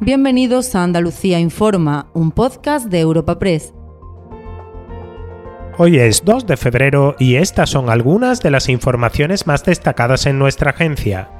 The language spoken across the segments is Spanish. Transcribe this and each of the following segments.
Bienvenidos a Andalucía Informa, un podcast de Europa Press. Hoy es 2 de febrero y estas son algunas de las informaciones más destacadas en nuestra agencia.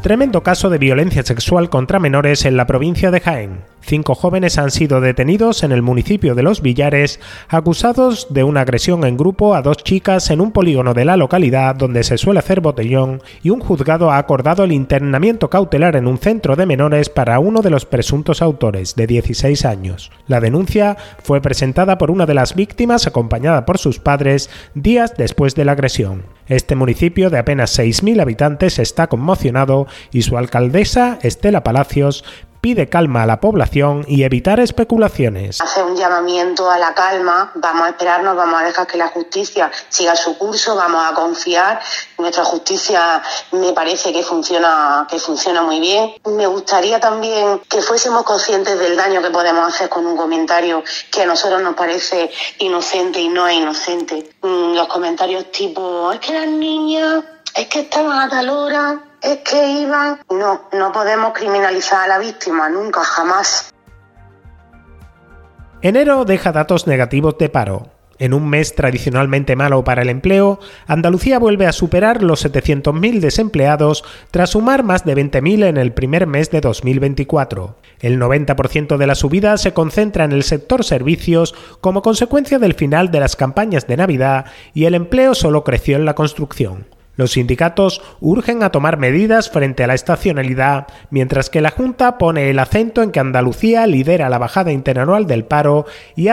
Tremendo caso de violencia sexual contra menores en la provincia de Jaén. Cinco jóvenes han sido detenidos en el municipio de Los Villares, acusados de una agresión en grupo a dos chicas en un polígono de la localidad donde se suele hacer botellón, y un juzgado ha acordado el internamiento cautelar en un centro de menores para uno de los presuntos autores, de 16 años. La denuncia fue presentada por una de las víctimas acompañada por sus padres días después de la agresión. Este municipio de apenas 6.000 habitantes está conmocionado y su alcaldesa, Estela Palacios, pide calma a la población y evitar especulaciones. Hace un llamamiento a la calma, vamos a esperarnos, vamos a dejar que la justicia siga su curso, vamos a confiar. Nuestra justicia me parece que funciona, que funciona muy bien. Me gustaría también que fuésemos conscientes del daño que podemos hacer con un comentario que a nosotros nos parece inocente y no es inocente. Mm, los comentarios tipo, es que las niñas, es que estaban a tal hora, es que iban. No, no podemos criminalizar a la víctima, nunca, jamás. Enero deja datos negativos de paro. En un mes tradicionalmente malo para el empleo, Andalucía vuelve a superar los 700.000 desempleados tras sumar más de 20.000 en el primer mes de 2024. El 90% de la subida se concentra en el sector servicios como consecuencia del final de las campañas de Navidad y el empleo solo creció en la construcción. Los sindicatos urgen a tomar medidas frente a la estacionalidad, mientras que la Junta pone el acento en que Andalucía lidera la bajada interanual del paro y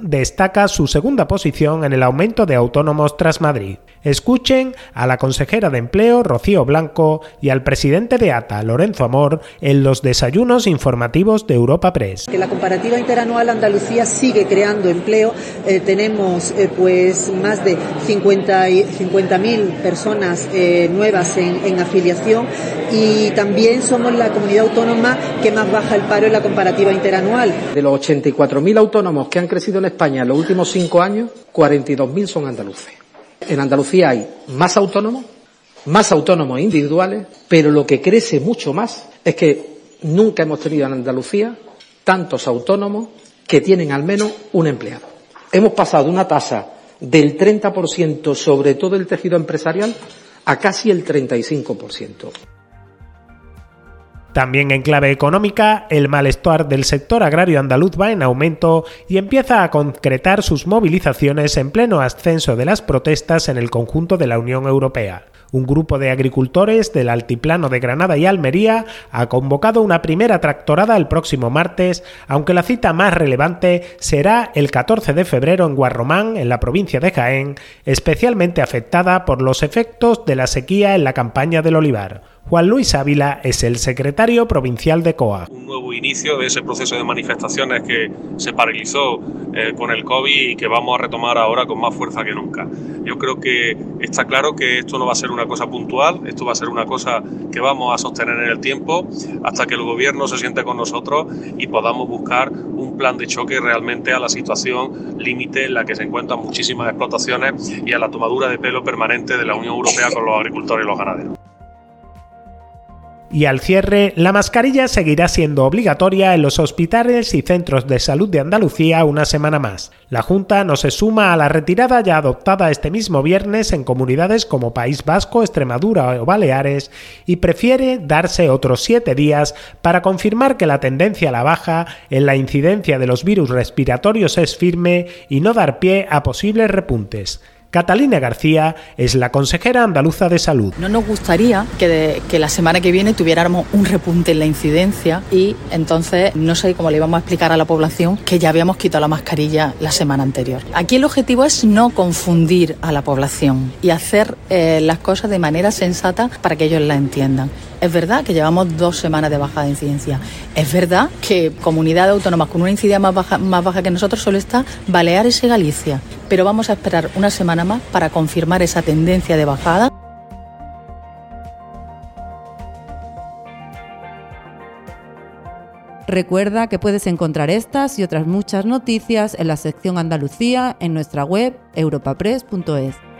destaca su segunda posición en el aumento de autónomos tras Madrid. Escuchen a la consejera de Empleo, Rocío Blanco, y al presidente de ATA, Lorenzo Amor, en los desayunos informativos de Europa Press. En la comparativa interanual Andalucía sigue creando empleo. Eh, tenemos eh, pues más de 50.000 50 personas eh, nuevas en, en afiliación y también somos la comunidad autónoma que más baja el paro en la comparativa interanual. De los 84.000 autónomos que han crecido en España en los últimos cinco años, 42.000 son andaluces. En Andalucía hay más autónomos, más autónomos individuales, pero lo que crece mucho más es que nunca hemos tenido en Andalucía tantos autónomos que tienen al menos un empleado. Hemos pasado de una tasa del 30% sobre todo el tejido empresarial a casi el 35%. También en clave económica, el malestar del sector agrario andaluz va en aumento y empieza a concretar sus movilizaciones en pleno ascenso de las protestas en el conjunto de la Unión Europea. Un grupo de agricultores del altiplano de Granada y Almería ha convocado una primera tractorada el próximo martes, aunque la cita más relevante será el 14 de febrero en Guarromán, en la provincia de Jaén, especialmente afectada por los efectos de la sequía en la campaña del olivar. Juan Luis Ávila es el secretario provincial de COA. Un nuevo inicio de ese proceso de manifestaciones que se paralizó eh, con el COVID y que vamos a retomar ahora con más fuerza que nunca. Yo creo que está claro que esto no va a ser una cosa puntual, esto va a ser una cosa que vamos a sostener en el tiempo hasta que el gobierno se siente con nosotros y podamos buscar un plan de choque realmente a la situación límite en la que se encuentran muchísimas explotaciones y a la tomadura de pelo permanente de la Unión Europea con los agricultores y los ganaderos. Y al cierre, la mascarilla seguirá siendo obligatoria en los hospitales y centros de salud de Andalucía una semana más. La Junta no se suma a la retirada ya adoptada este mismo viernes en comunidades como País Vasco, Extremadura o Baleares y prefiere darse otros siete días para confirmar que la tendencia a la baja en la incidencia de los virus respiratorios es firme y no dar pie a posibles repuntes. Catalina García es la consejera andaluza de salud. No nos gustaría que, la semana que viene tuviéramos un repunte en la incidencia y entonces no sé cómo le íbamos a explicar a la población que ya habíamos quitado la mascarilla la semana anterior. Aquí el objetivo es no confundir a la población y hacer eh, las cosas de manera sensata para que ellos la entiendan. Es verdad que llevamos dos semanas de baja de incidencia. Es verdad que comunidades autónomas con una incidencia más baja, más baja que nosotros solo está Baleares y Galicia. Pero vamos a esperar una semana más para confirmar esa tendencia de bajada. Recuerda que puedes encontrar estas y otras muchas noticias en la sección Andalucía en nuestra web europapress.es.